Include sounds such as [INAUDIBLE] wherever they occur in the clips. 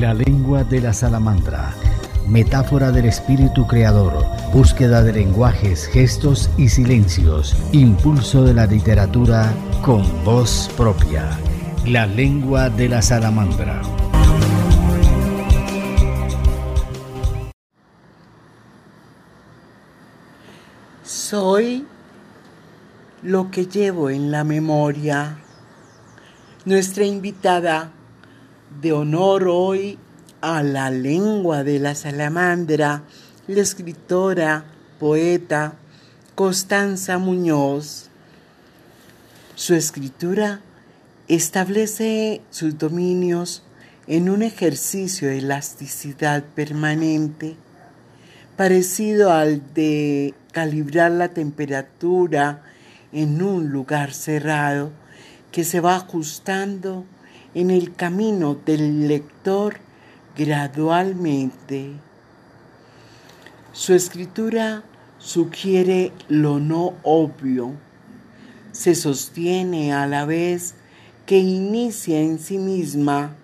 La lengua de la salamandra. Metáfora del espíritu creador. Búsqueda de lenguajes, gestos y silencios. Impulso de la literatura con voz propia. La lengua de la salamandra. Soy lo que llevo en la memoria. Nuestra invitada de honor hoy a la lengua de la salamandra, la escritora, poeta Constanza Muñoz. Su escritura establece sus dominios en un ejercicio de elasticidad permanente, parecido al de calibrar la temperatura en un lugar cerrado que se va ajustando en el camino del lector gradualmente. Su escritura sugiere lo no obvio, se sostiene a la vez que inicia en sí misma,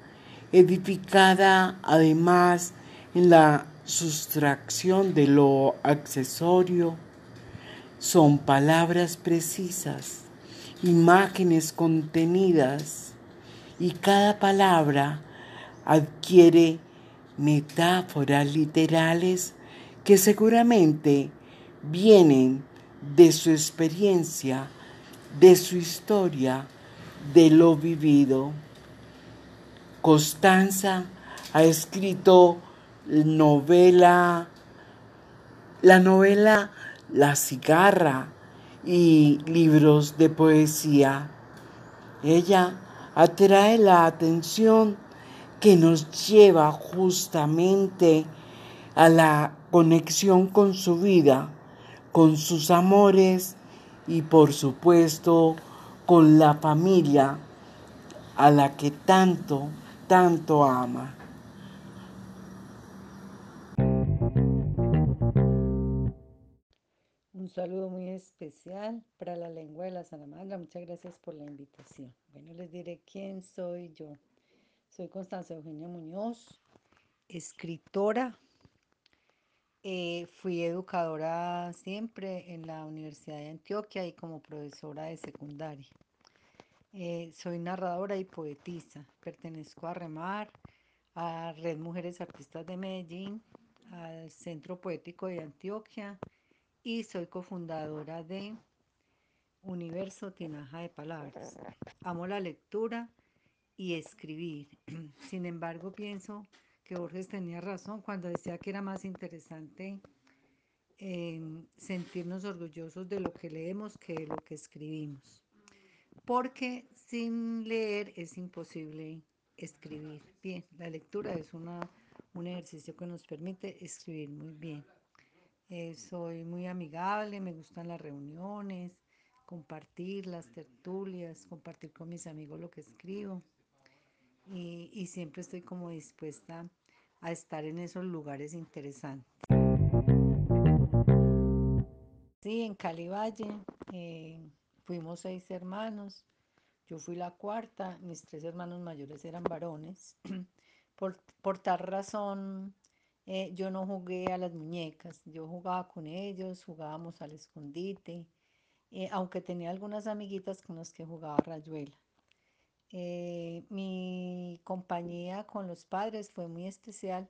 edificada además en la sustracción de lo accesorio. Son palabras precisas, imágenes contenidas, y cada palabra adquiere metáforas literales que seguramente vienen de su experiencia, de su historia, de lo vivido. Constanza ha escrito novela, la novela La cigarra y libros de poesía. Ella atrae la atención que nos lleva justamente a la conexión con su vida, con sus amores y por supuesto con la familia a la que tanto, tanto ama. Saludo muy especial para la lengua de la Salamandra. Muchas gracias por la invitación. Bueno, les diré quién soy yo. Soy Constanza Eugenia Muñoz, escritora. Eh, fui educadora siempre en la Universidad de Antioquia y como profesora de secundaria. Eh, soy narradora y poetisa. Pertenezco a REMAR, a Red Mujeres Artistas de Medellín, al Centro Poético de Antioquia y soy cofundadora de Universo Tinaja de Palabras. Amo la lectura y escribir. [CLEARS THROAT] Sin embargo, pienso que Borges tenía razón cuando decía que era más interesante eh, sentirnos orgullosos de lo que leemos que de lo que escribimos. Porque sin leer es imposible escribir bien. La lectura es una, un ejercicio que nos permite escribir muy bien. Eh, soy muy amigable, me gustan las reuniones, compartir las tertulias, compartir con mis amigos lo que escribo. Y, y siempre estoy como dispuesta a estar en esos lugares interesantes. Sí, en Cali Valle eh, fuimos seis hermanos. Yo fui la cuarta, mis tres hermanos mayores eran varones. [CLEARS THROAT] por, por tal razón, eh, yo no jugué a las muñecas, yo jugaba con ellos, jugábamos al escondite, eh, aunque tenía algunas amiguitas con las que jugaba rayuela. Eh, mi compañía con los padres fue muy especial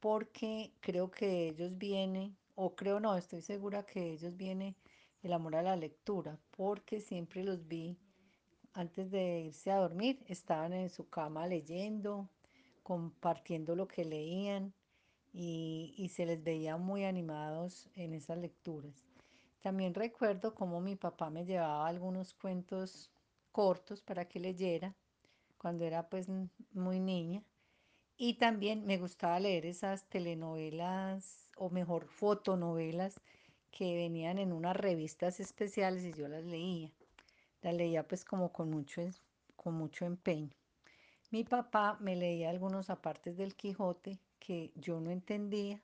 porque creo que ellos vienen, o creo no, estoy segura que ellos viene el amor a la lectura, porque siempre los vi antes de irse a dormir, estaban en su cama leyendo, compartiendo lo que leían y, y se les veía muy animados en esas lecturas. También recuerdo cómo mi papá me llevaba algunos cuentos cortos para que leyera cuando era pues muy niña. Y también me gustaba leer esas telenovelas o mejor fotonovelas que venían en unas revistas especiales y yo las leía. Las leía pues como con mucho, con mucho empeño. Mi papá me leía algunos apartes del Quijote que yo no entendía,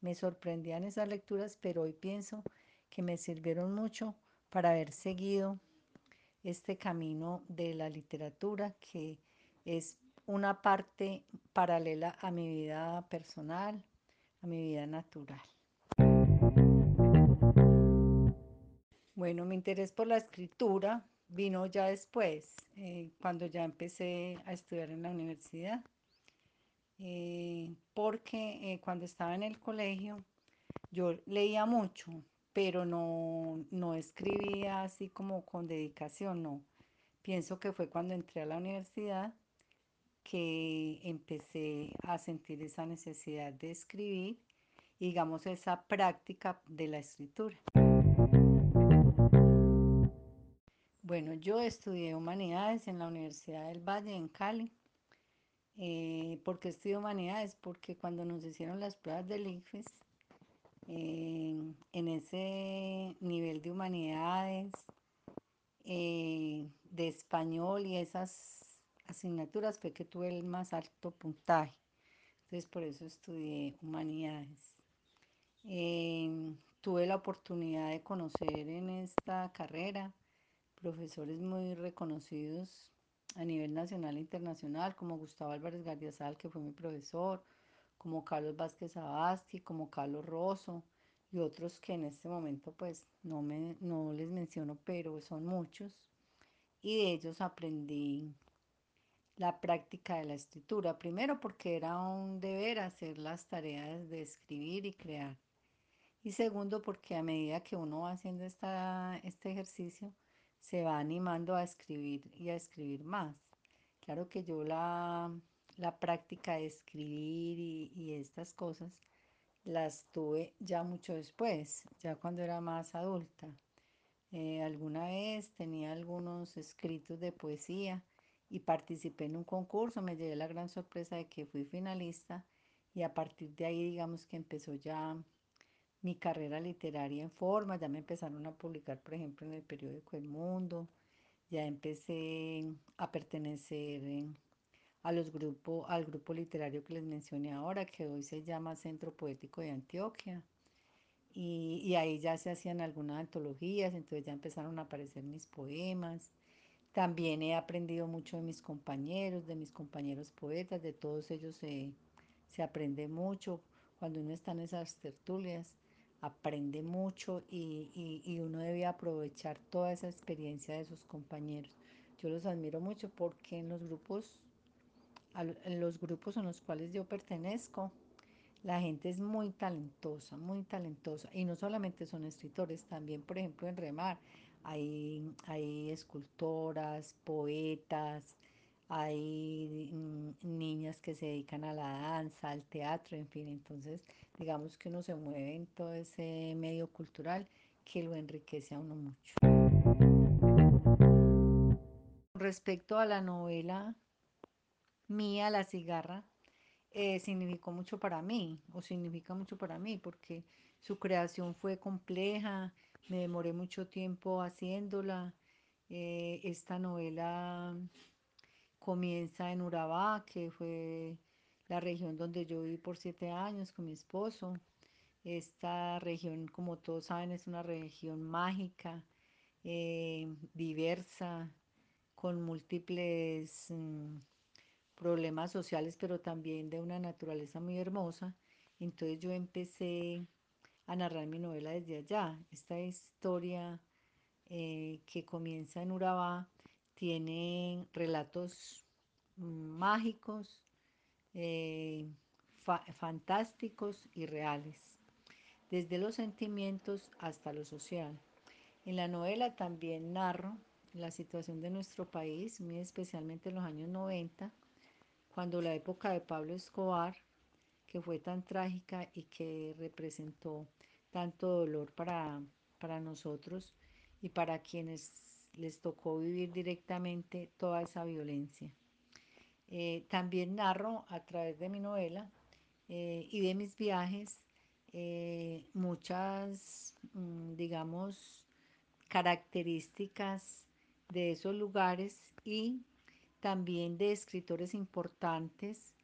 me sorprendían esas lecturas, pero hoy pienso que me sirvieron mucho para haber seguido este camino de la literatura que es una parte paralela a mi vida personal, a mi vida natural. Bueno, mi interés por la escritura vino ya después, eh, cuando ya empecé a estudiar en la universidad, eh, porque eh, cuando estaba en el colegio yo leía mucho, pero no, no escribía así como con dedicación, no. Pienso que fue cuando entré a la universidad que empecé a sentir esa necesidad de escribir, digamos, esa práctica de la escritura. Bueno, yo estudié humanidades en la Universidad del Valle en Cali. Eh, ¿Por qué estudié humanidades? Porque cuando nos hicieron las pruebas del ICFES, en ese nivel de humanidades, eh, de español y esas asignaturas fue que tuve el más alto puntaje. Entonces por eso estudié humanidades. Eh, tuve la oportunidad de conocer en esta carrera profesores muy reconocidos a nivel nacional e internacional, como Gustavo Álvarez Gardiazal, que fue mi profesor, como Carlos Vázquez Abasti, como Carlos Rosso y otros que en este momento pues no, me, no les menciono, pero son muchos. Y de ellos aprendí la práctica de la escritura, primero porque era un deber hacer las tareas de escribir y crear. Y segundo porque a medida que uno va haciendo esta, este ejercicio, se va animando a escribir y a escribir más. Claro que yo la, práctica de escribir y, estas cosas las tuve ya mucho después, ya cuando era más adulta. Eh, alguna vez tenía algunos escritos de poesía y participé en un concurso, me llevé la gran sorpresa de que fui finalista y a partir de ahí digamos que empezó ya mi carrera literaria en forma, ya me empezaron a publicar, por ejemplo, en el periódico El Mundo, ya empecé a pertenecer a los grupos, al grupo literario que les mencioné ahora, que hoy se llama Centro Poético de Antioquia. Y, y, ahí ya se hacían algunas antologías, entonces ya empezaron a aparecer mis poemas. También he aprendido mucho de mis compañeros, de mis compañeros poetas, de todos ellos se, se aprende mucho cuando uno está en esas tertulias aprende mucho y, uno debe aprovechar toda esa experiencia de sus compañeros. Yo los admiro mucho porque en los grupos, en los grupos en los cuales yo pertenezco, la gente es muy talentosa, muy talentosa. Y no solamente son escritores, también, por ejemplo, en Remar hay, hay escultoras, poetas, hay mm, niñas que se dedican a la danza, al teatro, en fin, entonces digamos que uno se mueve en todo ese medio cultural que lo enriquece a uno mucho. Respecto a la novela mía, La cigarra, eh, significó mucho para mí, o significa mucho para mí, porque su creación fue compleja, me demoré mucho tiempo haciéndola. Eh, esta novela comienza en Urabá, que fue la región donde yo viví por siete años con mi esposo. Esta región, como todos saben, es una región mágica, eh, diversa, con múltiples mm, problemas sociales, pero también de una naturaleza muy hermosa. Entonces yo empecé a narrar mi novela desde allá. Esta historia eh, que comienza en Urabá tiene relatos mágicos, eh, fantásticos y reales, desde los sentimientos hasta lo social. En la novela también narro la situación de nuestro país, muy especialmente en los años 90, cuando la época de Pablo Escobar, que fue tan trágica y que representó tanto dolor para, para nosotros y para quienes les tocó vivir directamente toda esa violencia. Eh, también narro a través de mi novela eh, y de mis viajes eh, muchas, mm, digamos, características de esos lugares y también de escritores importantes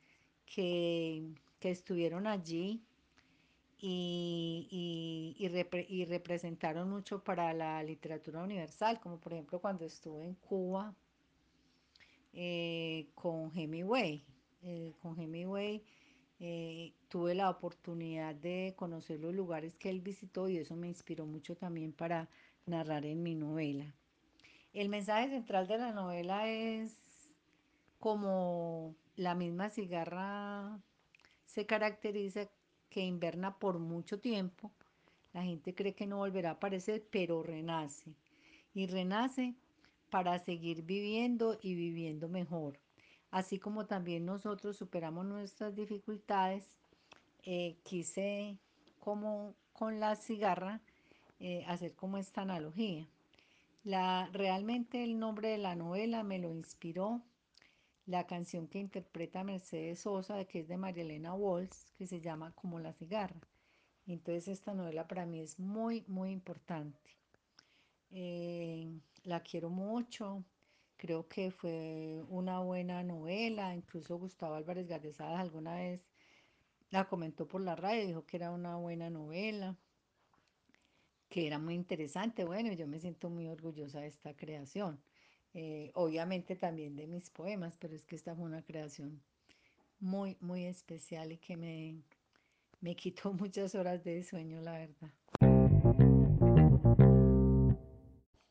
que, estuvieron allí y, y, representaron mucho para la literatura universal, como por ejemplo cuando estuve en Cuba eh, con Hemingway. Eh, con Hemingway eh, tuve la oportunidad de conocer los lugares que él visitó y eso me inspiró mucho también para narrar en mi novela. El mensaje central de la novela es como la misma cigarra se caracteriza que inverna por mucho tiempo. La gente cree que no volverá a aparecer, pero renace. Y renace para seguir viviendo y viviendo mejor. Así como también nosotros superamos nuestras dificultades, eh, quise como con la cigarra eh, hacer como esta analogía. La, realmente el nombre de la novela me lo inspiró la canción que interpreta Mercedes Sosa, que es de María Elena Walsh, que se llama Como la cigarra. Entonces esta novela para mí es muy, muy importante. Eh, la quiero mucho, creo que fue una buena novela, incluso Gustavo Álvarez Gardezada alguna vez la comentó por la radio, dijo que era una buena novela, que era muy interesante. Bueno, yo me siento muy orgullosa de esta creación. Eh, obviamente también de mis poemas, pero es que esta fue una creación muy, muy especial y que me, me quitó [LAUGHS] muchas horas de sueño, la verdad.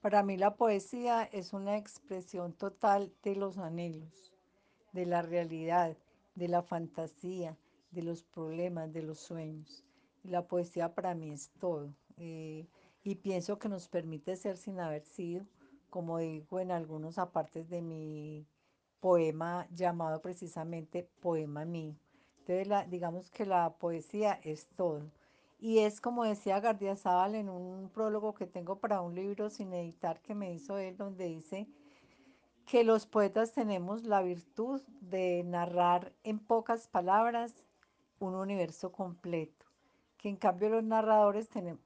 Para mí la poesía es una expresión total de los anhelos, de la realidad, de la fantasía, de los problemas, de los sueños. la poesía para mí es todo. Eh, y pienso que nos permite ser sin haber sido, como digo en algunos apartes de mi poema llamado precisamente Poema Mío. Entonces, la, digamos que la poesía es todo. Y es como decía Gardiazabal en un prólogo que tengo para un libro sin editar que me hizo él, donde dice que los poetas tenemos la virtud de narrar en pocas palabras un universo completo, que en cambio los narradores tenemos,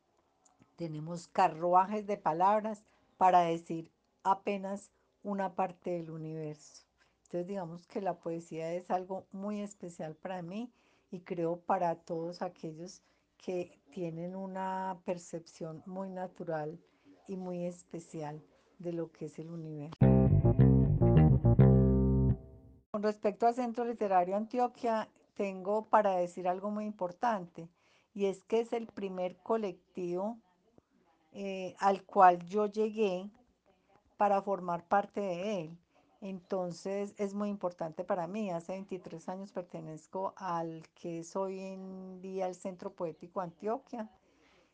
tenemos carruajes de palabras para decir apenas una parte del universo. Entonces digamos que la poesía es algo muy especial para mí y creo para todos aquellos que tienen una percepción muy natural y muy especial de lo que es el universo. Con respecto al Centro Literario Antioquia, tengo para decir algo muy importante y es que es el primer colectivo eh, al cual yo llegué para formar parte de él. Entonces es muy importante para mí. Hace 23 años pertenezco al que es hoy en día el Centro Poético Antioquia,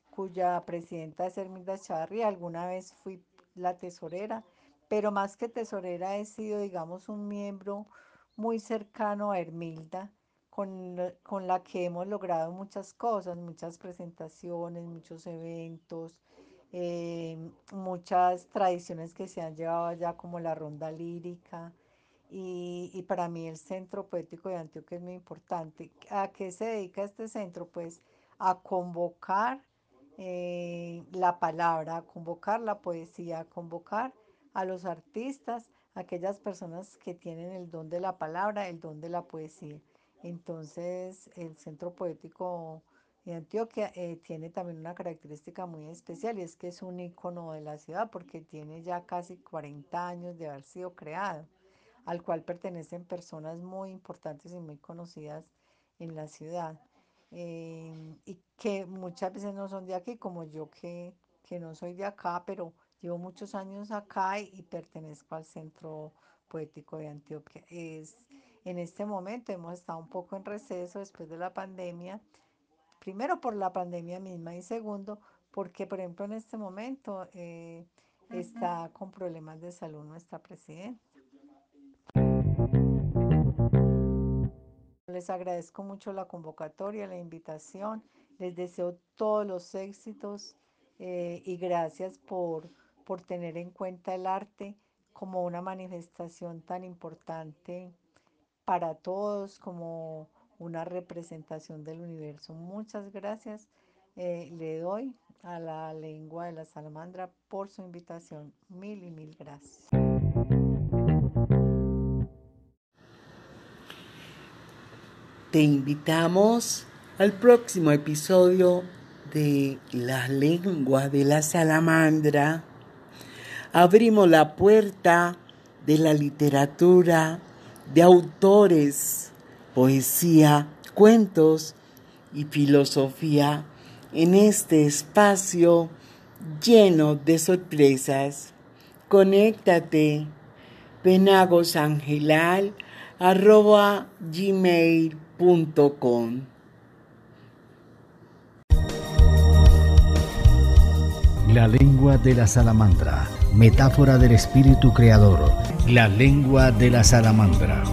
cuya presidenta es Hermilda Charri. Alguna vez fui la tesorera, pero más que tesorera he sido, digamos, un miembro muy cercano a Hermilda, con, con la que hemos logrado muchas cosas, muchas presentaciones, muchos eventos, eh, muchas tradiciones que se han llevado allá como la ronda lírica y, para mí el Centro Poético de Antioquia es muy importante. ¿A qué se dedica este centro? Pues a convocar eh, la palabra, a convocar la poesía, a convocar a los artistas, aquellas personas que tienen el don de la palabra, el don de la poesía. Entonces el Centro Poético y Antioquia eh, tiene también una característica muy especial y es que es un icono de la ciudad porque tiene ya casi 40 años de haber sido creado, al cual pertenecen personas muy importantes y muy conocidas en la ciudad eh, y que muchas veces no son de aquí, como yo que, que no soy de acá, pero llevo muchos años acá y, y pertenezco al Centro Poético de Antioquia. Es, en este momento hemos estado un poco en receso después de la pandemia primero por la pandemia misma y segundo porque, por ejemplo, en este momento eh, está con problemas de salud nuestra presidenta. Les agradezco mucho la convocatoria, la invitación. Les deseo todos los éxitos eh, y gracias por, por tener en cuenta el arte como una manifestación tan importante para todos, como una representación del universo. Muchas gracias. Eh, le doy a la lengua de la salamandra por su invitación. Mil y mil gracias. Te invitamos al próximo episodio de La lengua de la salamandra. Abrimos la puerta de la literatura de autores, poesía, cuentos y filosofía en este espacio lleno de sorpresas. Conéctate La lengua de la salamandra, metáfora del espíritu creador. La lengua de la salamandra.